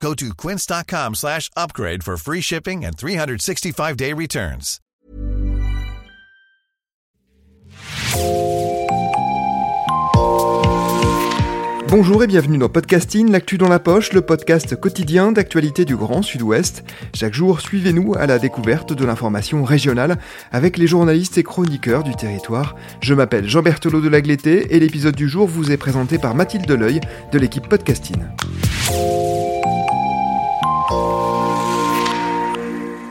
Go to quince.com slash upgrade for free shipping and 365-day returns. Bonjour et bienvenue dans Podcasting, l'actu dans la poche, le podcast quotidien d'actualité du Grand Sud-Ouest. Chaque jour, suivez-nous à la découverte de l'information régionale avec les journalistes et chroniqueurs du territoire. Je m'appelle Jean Berthelot de Lagleté et l'épisode du jour vous est présenté par Mathilde Deleuil de l'équipe Podcasting.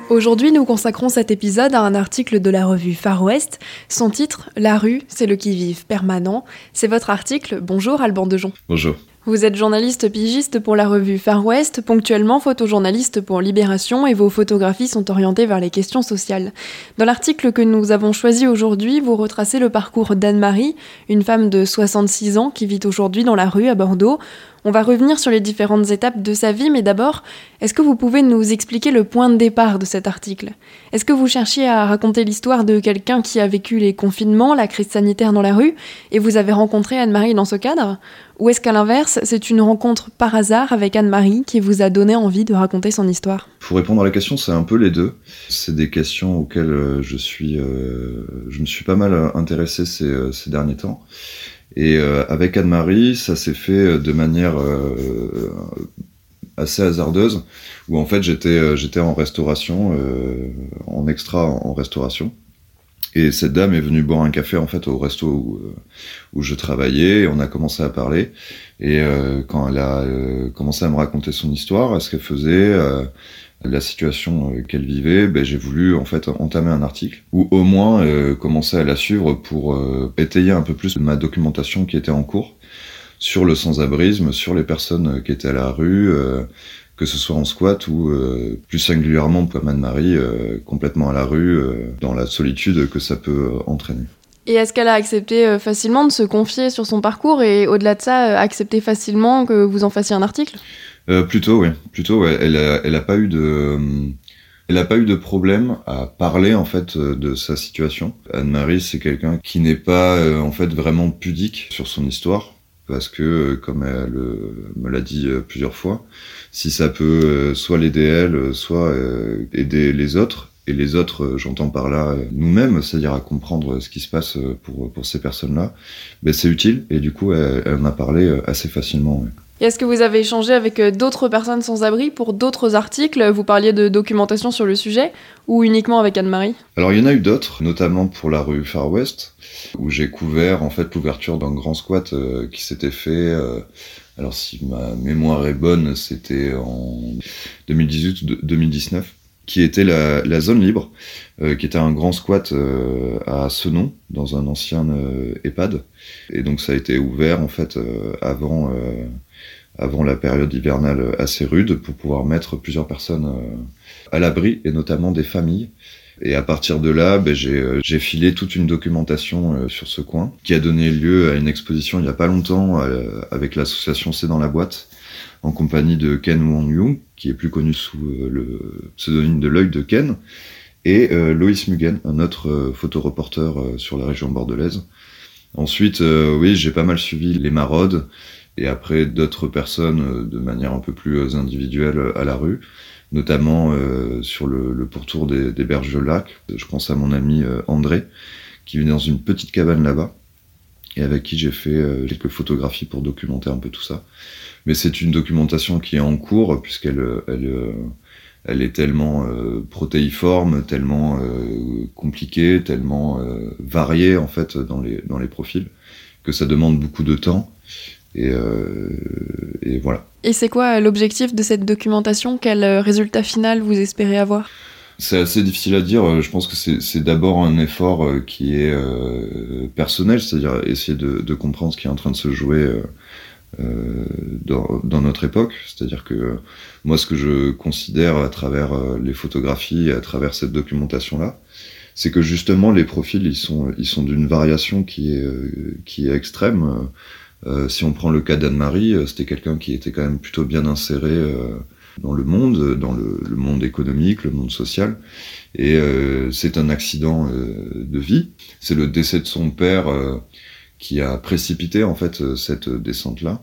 Aujourd'hui, nous consacrons cet épisode à un article de la revue Far West. Son titre, La rue, c'est le qui-vive permanent. C'est votre article. Bonjour Alban Dejon. Bonjour. Vous êtes journaliste pigiste pour la revue Far West, ponctuellement photojournaliste pour Libération et vos photographies sont orientées vers les questions sociales. Dans l'article que nous avons choisi aujourd'hui, vous retracez le parcours d'Anne-Marie, une femme de 66 ans qui vit aujourd'hui dans la rue à Bordeaux. On va revenir sur les différentes étapes de sa vie, mais d'abord, est-ce que vous pouvez nous expliquer le point de départ de cet article? Est-ce que vous cherchiez à raconter l'histoire de quelqu'un qui a vécu les confinements, la crise sanitaire dans la rue, et vous avez rencontré Anne-Marie dans ce cadre? Ou est-ce qu'à l'inverse, c'est une rencontre par hasard avec Anne-Marie qui vous a donné envie de raconter son histoire? Pour répondre à la question, c'est un peu les deux. C'est des questions auxquelles euh, je suis, euh, me suis pas mal intéressé euh, ces derniers temps. Et euh, avec Anne-Marie, ça s'est fait euh, de manière euh, assez hasardeuse, où en fait j'étais j'étais en restauration, en extra en, restauration. Et cette dame est venue boire un café en fait au resto où, où je travaillais. Et on a commencé à parler. Et euh, quand elle a euh, commencé à me raconter son histoire, ce qu'elle faisait, euh, la situation euh, qu'elle vivait, ben, j'ai voulu en fait entamer un article ou au moins euh, commencer à la suivre pour euh, étayer un peu plus ma documentation qui était en cours sur le sans-abrisme, sur les personnes qui étaient à la rue, que ce soit en squat ou plus singulièrement comme Anne-Marie, complètement à la rue, dans la solitude que ça peut entraîner. Et est-ce qu'elle a accepté facilement de se confier sur son parcours et au-delà de ça, accepté facilement que vous en fassiez un article? Euh, plutôt, oui. Plutôt, ouais. Elle a, elle a pas eu de, elle a pas eu de problème à parler en fait de sa situation. Anne-Marie, c'est quelqu'un qui n'est pas euh, en fait vraiment pudique sur son histoire parce que, comme elle euh, me l'a dit plusieurs fois, si ça peut soit l'aider elle, soit aider les autres, et les autres, j'entends par là nous-mêmes, c'est-à-dire à comprendre ce qui se passe pour, pour ces personnes-là, ben c'est utile, et du coup, elle, elle en a parlé assez facilement. Ouais. Est-ce que vous avez échangé avec d'autres personnes sans abri pour d'autres articles? Vous parliez de documentation sur le sujet ou uniquement avec Anne-Marie? Alors il y en a eu d'autres, notamment pour la rue Far West, où j'ai couvert en fait l'ouverture d'un grand squat euh, qui s'était fait. Euh, alors si ma mémoire est bonne, c'était en 2018 ou 2019 qui était la, la zone libre, euh, qui était un grand squat euh, à Senon, dans un ancien euh, EHPAD. Et donc ça a été ouvert en fait avant avant la période hivernale assez rude pour pouvoir mettre plusieurs personnes euh, à l'abri et notamment des familles. Et à partir de là, ben, j'ai filé toute une documentation euh, sur ce coin qui a donné lieu à une exposition il n'y a pas longtemps euh, avec l'association C'est dans la boîte en compagnie de Ken Wong Young qui est plus connu sous le pseudonyme de l'œil de Ken et Loïs Mugen, un autre photoreporter sur la région bordelaise. Ensuite, oui, j'ai pas mal suivi les maraudes, et après d'autres personnes euh, de manière un peu plus euh, individuelle euh, à la rue, notamment euh, sur le, pourtour des, des berges de lac. Je pense à mon ami André, qui vit dans une petite cabane là-bas, et avec qui j'ai fait quelques photographies pour documenter un peu tout ça. Mais c'est une documentation qui est en cours, puisqu'elle elle, elle est tellement euh, protéiforme, tellement euh, compliquée, tellement euh, variée en fait dans les, dans les profils, que ça demande beaucoup de temps. Et, euh, et voilà. Et c'est quoi l'objectif de cette documentation? Quel résultat final vous espérez avoir? C'est assez difficile à dire. Je pense que c'est d'abord un effort qui est euh, personnel, c'est-à-dire essayer de, de, comprendre ce qui est en train de se jouer dans, dans, notre époque. C'est-à-dire que moi, ce que je considère à travers les photographies à travers cette documentation-là, c'est que justement les profils ils sont ils sont d'une variation qui est qui est extrême. Euh, si on prend le cas d'Anne-Marie, c'était quelqu'un qui était quand même plutôt bien inséré euh, dans le monde, dans le, le, monde économique, le monde social. Et euh, c'est un accident de vie. C'est le décès de son père qui a précipité en fait cette descente-là.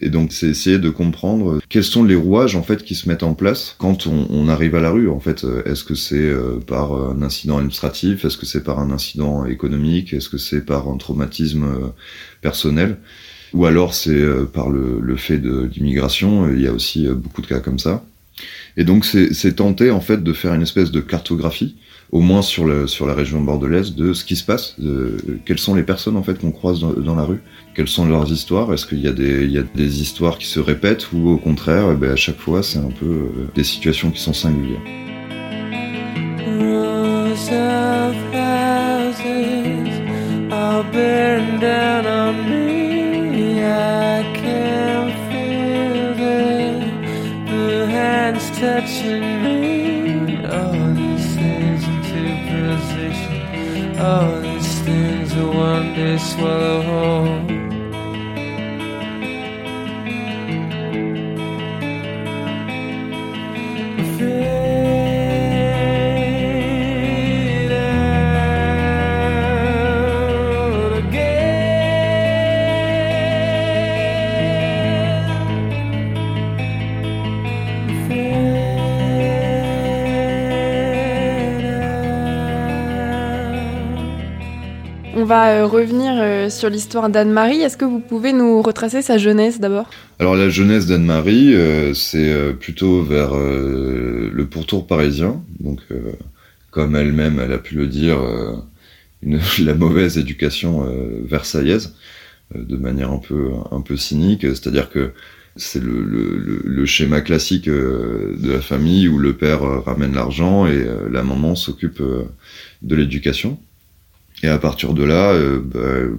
Et donc c'est essayer de comprendre quels sont les rouages en fait qui se mettent en place quand on, on arrive à la rue. En fait, est-ce que c'est par un incident administratif, est-ce que c'est par un incident économique, est-ce que c'est par un traumatisme personnel? Ou alors c'est par le, fait de l'immigration. Il y a aussi beaucoup de cas comme ça. Et donc c'est tenter en fait de faire une espèce de cartographie au moins sur, la région bordelaise, de ce qui se passe, de, quelles sont les personnes en fait qu'on croise dans, la rue, quelles sont leurs histoires, est-ce qu'il y, a des, histoires qui se répètent ou au contraire, eh ben, à chaque fois c'est un peu euh, des situations qui sont singulières. this swallow hole. Va euh, revenir euh, sur l'histoire d'Anne-Marie. Est-ce que vous pouvez nous retracer sa jeunesse d'abord? Alors la jeunesse d'Anne-Marie, euh, c'est plutôt vers le pourtour parisien. Donc, comme elle-même, elle a pu le dire, la mauvaise éducation versaillaise, de manière un peu, un peu cynique. C'est-à-dire que c'est le, schéma classique de la famille où le père ramène l'argent et la maman s'occupe de l'éducation. Et à partir de là, euh, bah, euh,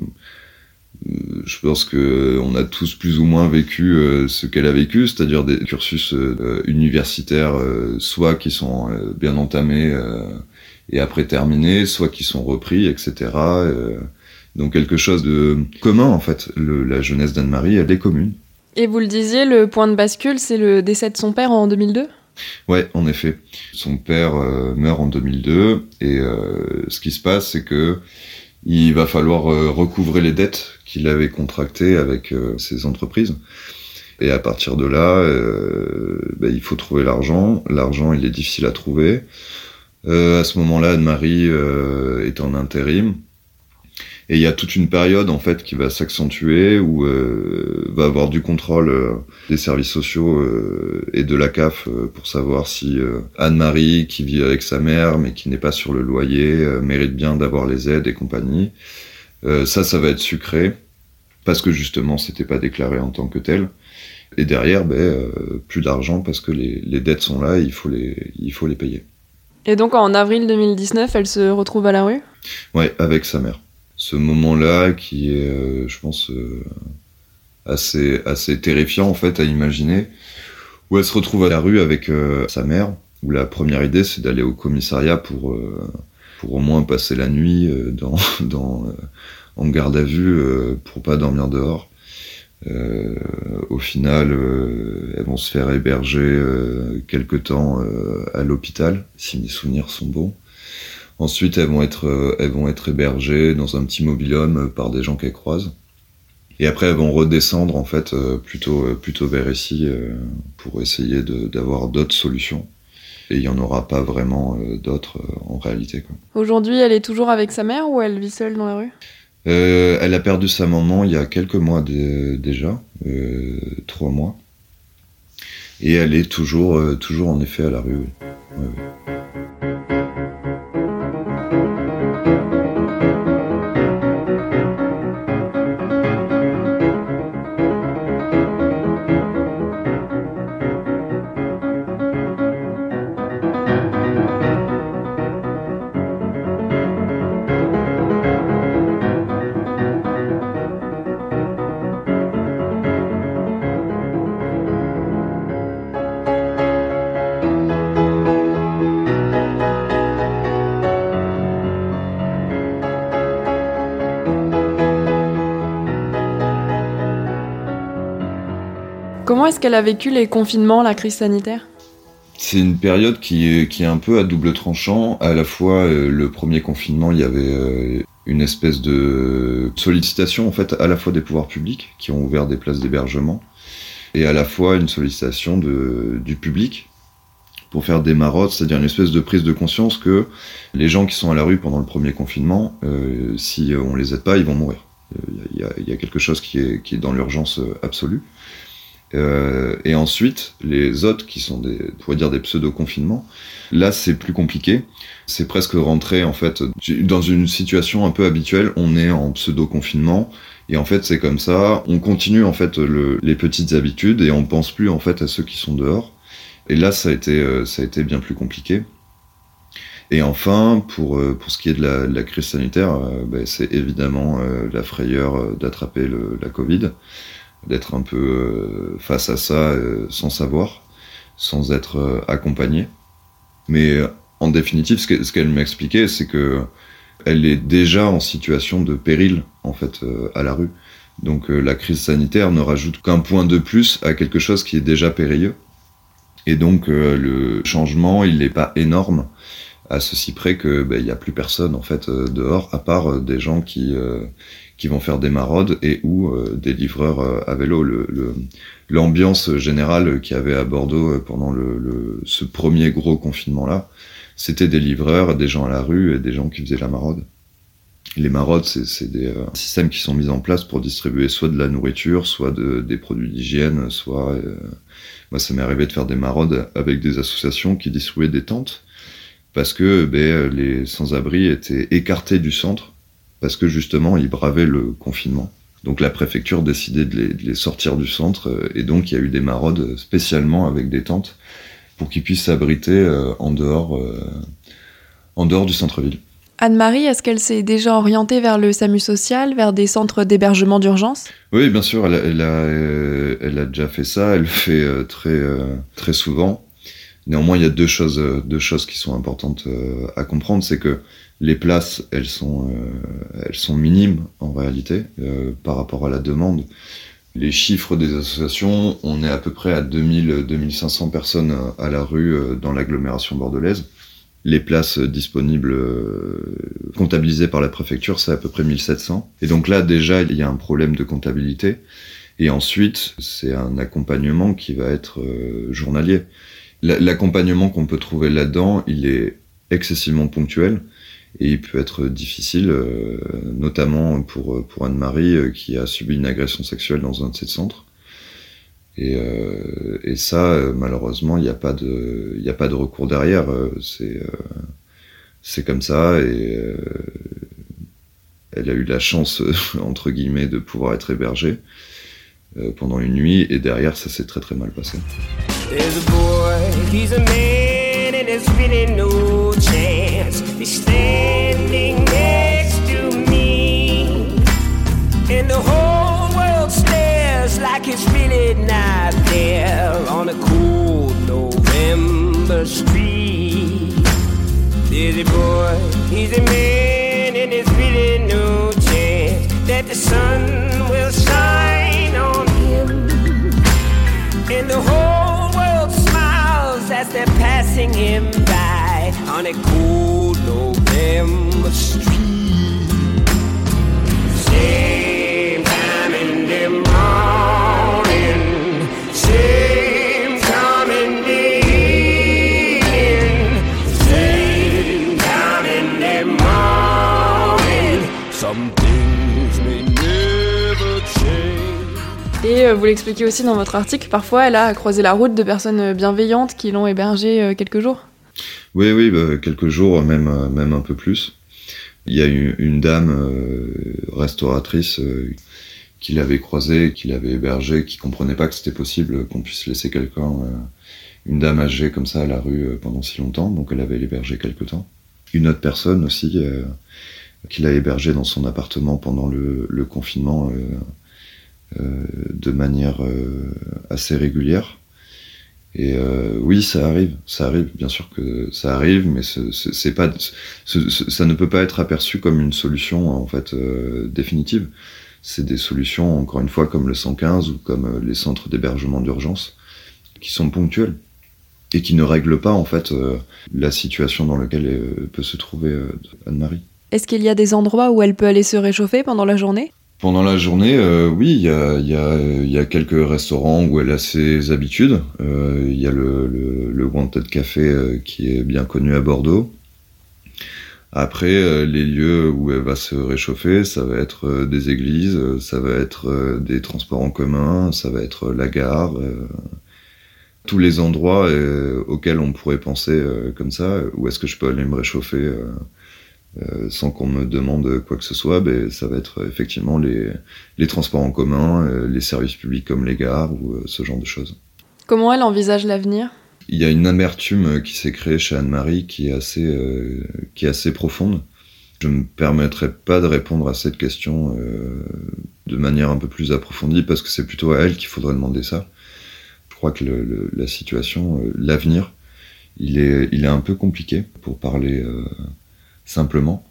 je pense que on a tous plus ou moins vécu euh, ce qu'elle a vécu, c'est-à-dire des cursus universitaires, soit qui sont bien entamés et après terminés, soit qui sont repris, etc. donc quelque chose de commun en fait. La jeunesse d'Anne-Marie, elle est commune. Et vous le disiez, le point de bascule, c'est le décès de son père en 2002 Ouais, en effet. Son père euh, meurt en 2002 et euh, ce qui se passe, c'est que il va falloir euh, recouvrer les dettes qu'il avait contractées avec ses entreprises. Et à partir de là, bah, il faut trouver l'argent. L'argent, il est difficile à trouver. à ce moment-là, Anne-Marie est en intérim. Et il y a toute une période en fait qui va s'accentuer où euh, va avoir du contrôle euh, des services sociaux euh, et de la CAF euh, pour savoir si Anne-Marie qui vit avec sa mère mais qui n'est pas sur le loyer mérite bien d'avoir les aides et compagnie. ça, ça va être sucré parce que justement c'était pas déclaré en tant que tel. Et derrière, ben, plus d'argent parce que les, les dettes sont là, et il faut les, il faut les payer. Et donc en avril 2019, elle se retrouve à la rue? Ouais, avec sa mère ce moment-là qui est, euh, je pense, euh, assez, assez terrifiant en fait à imaginer, où elle se retrouve à la rue avec euh, sa mère, où la première idée c'est d'aller au commissariat pour, pour au moins passer la nuit dans, dans, en garde à vue pour pas dormir dehors. au final, elles vont se faire héberger quelque temps à l'hôpital, si mes souvenirs sont bons. Ensuite, elles vont être, euh, elles vont être hébergées dans un petit mobilhome euh, par des gens qu'elles croisent. Et après, elles vont redescendre en fait euh, plutôt, plutôt vers ici pour essayer d'avoir d'autres solutions. Et il n'y en aura pas vraiment d'autres en réalité. Aujourd'hui, elle est toujours avec sa mère ou elle vit seule dans la rue? Euh, Elle a perdu sa maman il y a quelques mois déjà, euh, trois mois. Et elle est toujours, toujours en effet à la rue. Oui. Ouais, Comment est-ce qu'elle a vécu les confinements, la crise sanitaire? C'est une période qui est, qui est un peu à double tranchant. À la fois, euh, le premier confinement, il y avait euh, une espèce de sollicitation, en fait, à la fois des pouvoirs publics qui ont ouvert des places d'hébergement, et à la fois une sollicitation du public pour faire des marottes, c'est-à-dire une espèce de prise de conscience que les gens qui sont à la rue pendant le premier confinement, euh, si on les aide pas, ils vont mourir. Il y a, quelque chose qui est dans l'urgence absolue. Euh, et ensuite, les autres qui sont des, pourrait dire des pseudo-confinements, là c'est plus compliqué. C'est presque rentrer en fait dans une situation un peu habituelle. On est en pseudo-confinement et en fait c'est comme ça. On continue en fait le, les petites habitudes et on pense plus en fait à ceux qui sont dehors. Et là ça a été, euh, ça a été bien plus compliqué. Et enfin, pour, euh, pour ce qui est de la, de la crise sanitaire, ben, c'est évidemment la frayeur d'attraper la Covid d'être un peu euh, face à ça euh, sans savoir, sans être euh, accompagné. Mais en définitive, ce qu'elle m'expliquait, c'est que elle est déjà en situation de péril en fait à la rue. Donc la crise sanitaire ne rajoute qu'un point de plus à quelque chose qui est déjà périlleux. Et donc le changement, il n'est pas énorme à ceci près que ben, il n'y a plus personne en fait dehors à part des gens qui qui vont faire des maraudes et ou euh, des livreurs euh, à vélo. L'ambiance générale qu'il y avait à Bordeaux euh, pendant le, ce premier gros confinement-là, c'était des livreurs, des gens à la rue et des gens qui faisaient la maraude. Les maraudes, c'est des systèmes qui sont mis en place pour distribuer soit de la nourriture, soit de, des produits d'hygiène, soit... moi, ça m'est arrivé de faire des maraudes avec des associations qui distribuaient des tentes, parce que ben, les sans-abri étaient écartés du centre parce que justement, ils bravaient le confinement. Donc la préfecture décidait de les, de les sortir du centre, euh, et donc il y a eu des maraudes spécialement avec des tentes pour qu'ils puissent s'abriter euh, en dehors, euh, en dehors du centre-ville. Anne-Marie, est-ce qu'elle s'est déjà orientée vers le SAMU social, vers des centres d'hébergement d'urgence? Oui, bien sûr, elle a, elle, a, elle a, déjà fait ça, elle le fait très, très souvent. Néanmoins, il y a deux choses, deux choses qui sont importantes à comprendre, c'est que les places, elles sont, euh, elles sont minimes en réalité euh, par rapport à la demande. Les chiffres des associations, on est à peu près à 2000-2500 personnes à la rue euh, dans l'agglomération bordelaise. Les places disponibles comptabilisées par la préfecture, c'est à peu près 1700. Et donc là, déjà, il y a un problème de comptabilité. Et ensuite, c'est un accompagnement qui va être journalier. L'accompagnement qu'on peut trouver là-dedans, il est excessivement ponctuel et il peut être difficile, euh, notamment pour, pour Anne-Marie euh, qui a subi une agression sexuelle dans un de ses centres. Et, euh, et ça, malheureusement, il n'y a pas de, a pas de recours derrière. C'est, c'est comme ça et elle a eu la chance entre guillemets de pouvoir être hébergée pendant une nuit et derrière ça s'est très très mal passé. Be standing next to me. And the whole world stares like it's really not there on a cool November street. Dizzy boy, he's a man, and there's really no chance that the sun Et euh, vous l'expliquez aussi dans votre article, parfois elle a croisé la route de personnes bienveillantes qui l'ont hébergée euh, quelques jours. Oui, oui, bah, quelques jours, même, euh, même un peu plus. Il y a une, une dame euh, restauratrice euh, qui l'avait croisée, qui l'avait hébergée, qui comprenait pas que c'était possible qu'on puisse laisser quelqu'un, une dame âgée comme ça à la rue pendant si longtemps, donc elle avait l'hébergé quelque temps. Une autre personne aussi qui l'a hébergée dans son appartement pendant le confinement de manière assez régulière. Et euh, oui, ça arrive, ça arrive, bien sûr que ça arrive, mais c'est pas, ça ne peut pas être aperçu comme une solution en fait euh, définitive. c'est des solutions, encore une fois, comme le 115 ou comme les centres d'hébergement d'urgence, qui sont ponctuels et qui ne règlent pas en fait la situation dans laquelle peut se trouver Anne-Marie. Est-ce qu'il y a des endroits où elle peut aller se réchauffer pendant la journée? Pendant la journée, euh, oui, il y a, y, a, y a, quelques restaurants où elle a ses habitudes. Euh, il y a le, le, le Wanted Café euh, qui est bien connu à Bordeaux. Après, les lieux où elle va se réchauffer, ça va être des églises, ça va être des transports en commun, ça va être la gare. tous les endroits auxquels on pourrait penser comme ça, où est-ce que je peux aller me réchauffer euh, sans qu'on me demande quoi que ce soit, ben, ça va être effectivement les, les transports en commun, euh, les services publics comme les gares ou euh, ce genre de choses. Comment elle envisage l'avenir? Il y a une amertume qui s'est créée chez Anne-Marie qui, est assez, qui est assez profonde. Je ne me permettrai pas de répondre à cette question de manière un peu plus approfondie parce que c'est plutôt à elle qu'il faudrait demander ça. Je crois que le, la situation, l'avenir, il est, il est un peu compliqué pour parler simplement.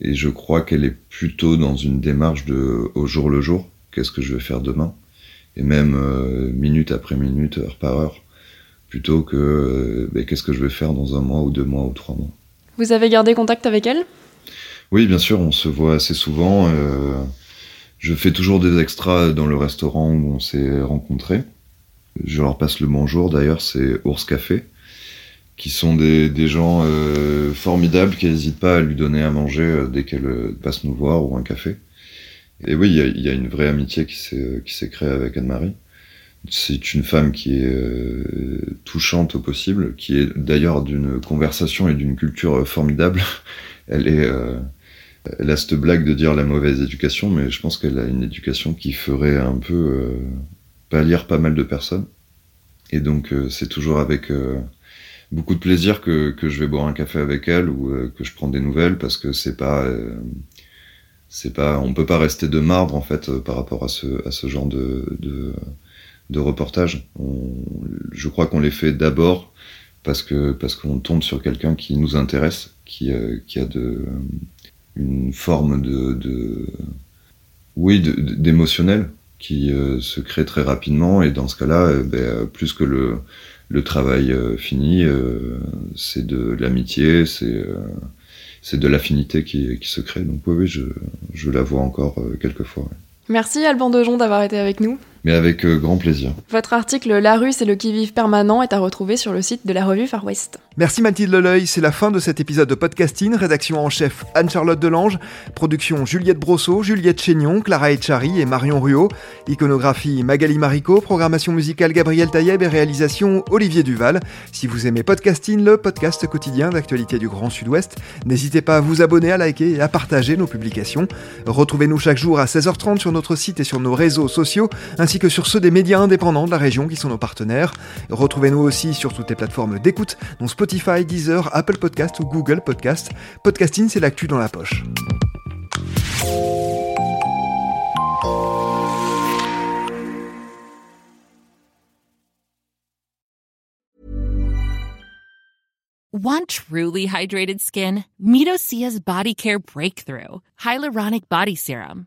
Et je crois qu'elle est plutôt dans une démarche de au jour le jour, qu'est-ce que je vais faire demain, et même euh, minute après minute, heure par heure, plutôt que euh, ben, qu'est-ce que je vais faire dans un mois ou deux mois ou trois mois. Vous avez gardé contact avec elle? Oui, bien sûr, on se voit assez souvent. Euh, je fais toujours des extras dans le restaurant où on s'est rencontrés. Je leur passe le bonjour, d'ailleurs, c'est Ours Café qui sont des, des gens euh, formidables qui n'hésitent pas à lui donner à manger euh, dès qu'elle euh, passe nous voir ou un café. Et oui, il y a, y a, une vraie amitié qui s'est qui s'est créée avec Anne-Marie. C'est une femme qui est touchante au possible, qui est d'ailleurs d'une conversation et d'une culture formidable. Elle est elle a cette blague de dire la mauvaise éducation, mais je pense qu'elle a une éducation qui ferait un peu pâlir pas mal de personnes. Et donc c'est toujours avec beaucoup de plaisir que, que, je vais boire un café avec elle ou euh, que je prends des nouvelles parce que c'est pas euh, c'est pas on peut pas rester de marbre en fait euh, par rapport à ce à ce genre de de, de reportage. je crois qu'on les fait d'abord parce que parce qu'on tombe sur quelqu'un qui nous intéresse, qui qui a de une forme de, de oui d'émotionnel qui se crée très rapidement et dans ce cas-là ben, plus que le le travail euh, fini, euh, c'est de l'amitié, c'est euh, c'est de l'affinité qui, qui, se crée. Donc oui, oui je, je la vois encore quelques fois. Merci Alban Dejon d'avoir été avec nous mais avec euh, grand plaisir. Votre article La rue, c'est le qui-vive permanent est à retrouver sur le site de la revue Far West. Merci Mathilde Leleuil, c'est la fin de cet épisode de podcasting. Rédaction en chef Anne-Charlotte Delange, production Juliette Brosseau, Juliette Chénion, Clara Etchari et Marion Ruot, iconographie Magali Marico, programmation musicale Gabriel Taïeb et réalisation Olivier Duval. Si vous aimez podcasting, le podcast quotidien d'actualité du Grand Sud-Ouest, n'hésitez pas à vous abonner, à liker et à partager nos publications. Retrouvez-nous chaque jour à 16h30 sur notre site et sur nos réseaux sociaux, ainsi que sur ceux des médias indépendants de la région qui sont nos partenaires. Retrouvez-nous aussi sur toutes les plateformes d'écoute, dont Spotify, Deezer, Apple Podcast ou Google Podcast. Podcasting, c'est l'actu dans la poche. Want truly hydrated skin? Midosia's Body Care Breakthrough Hyaluronic Body Serum.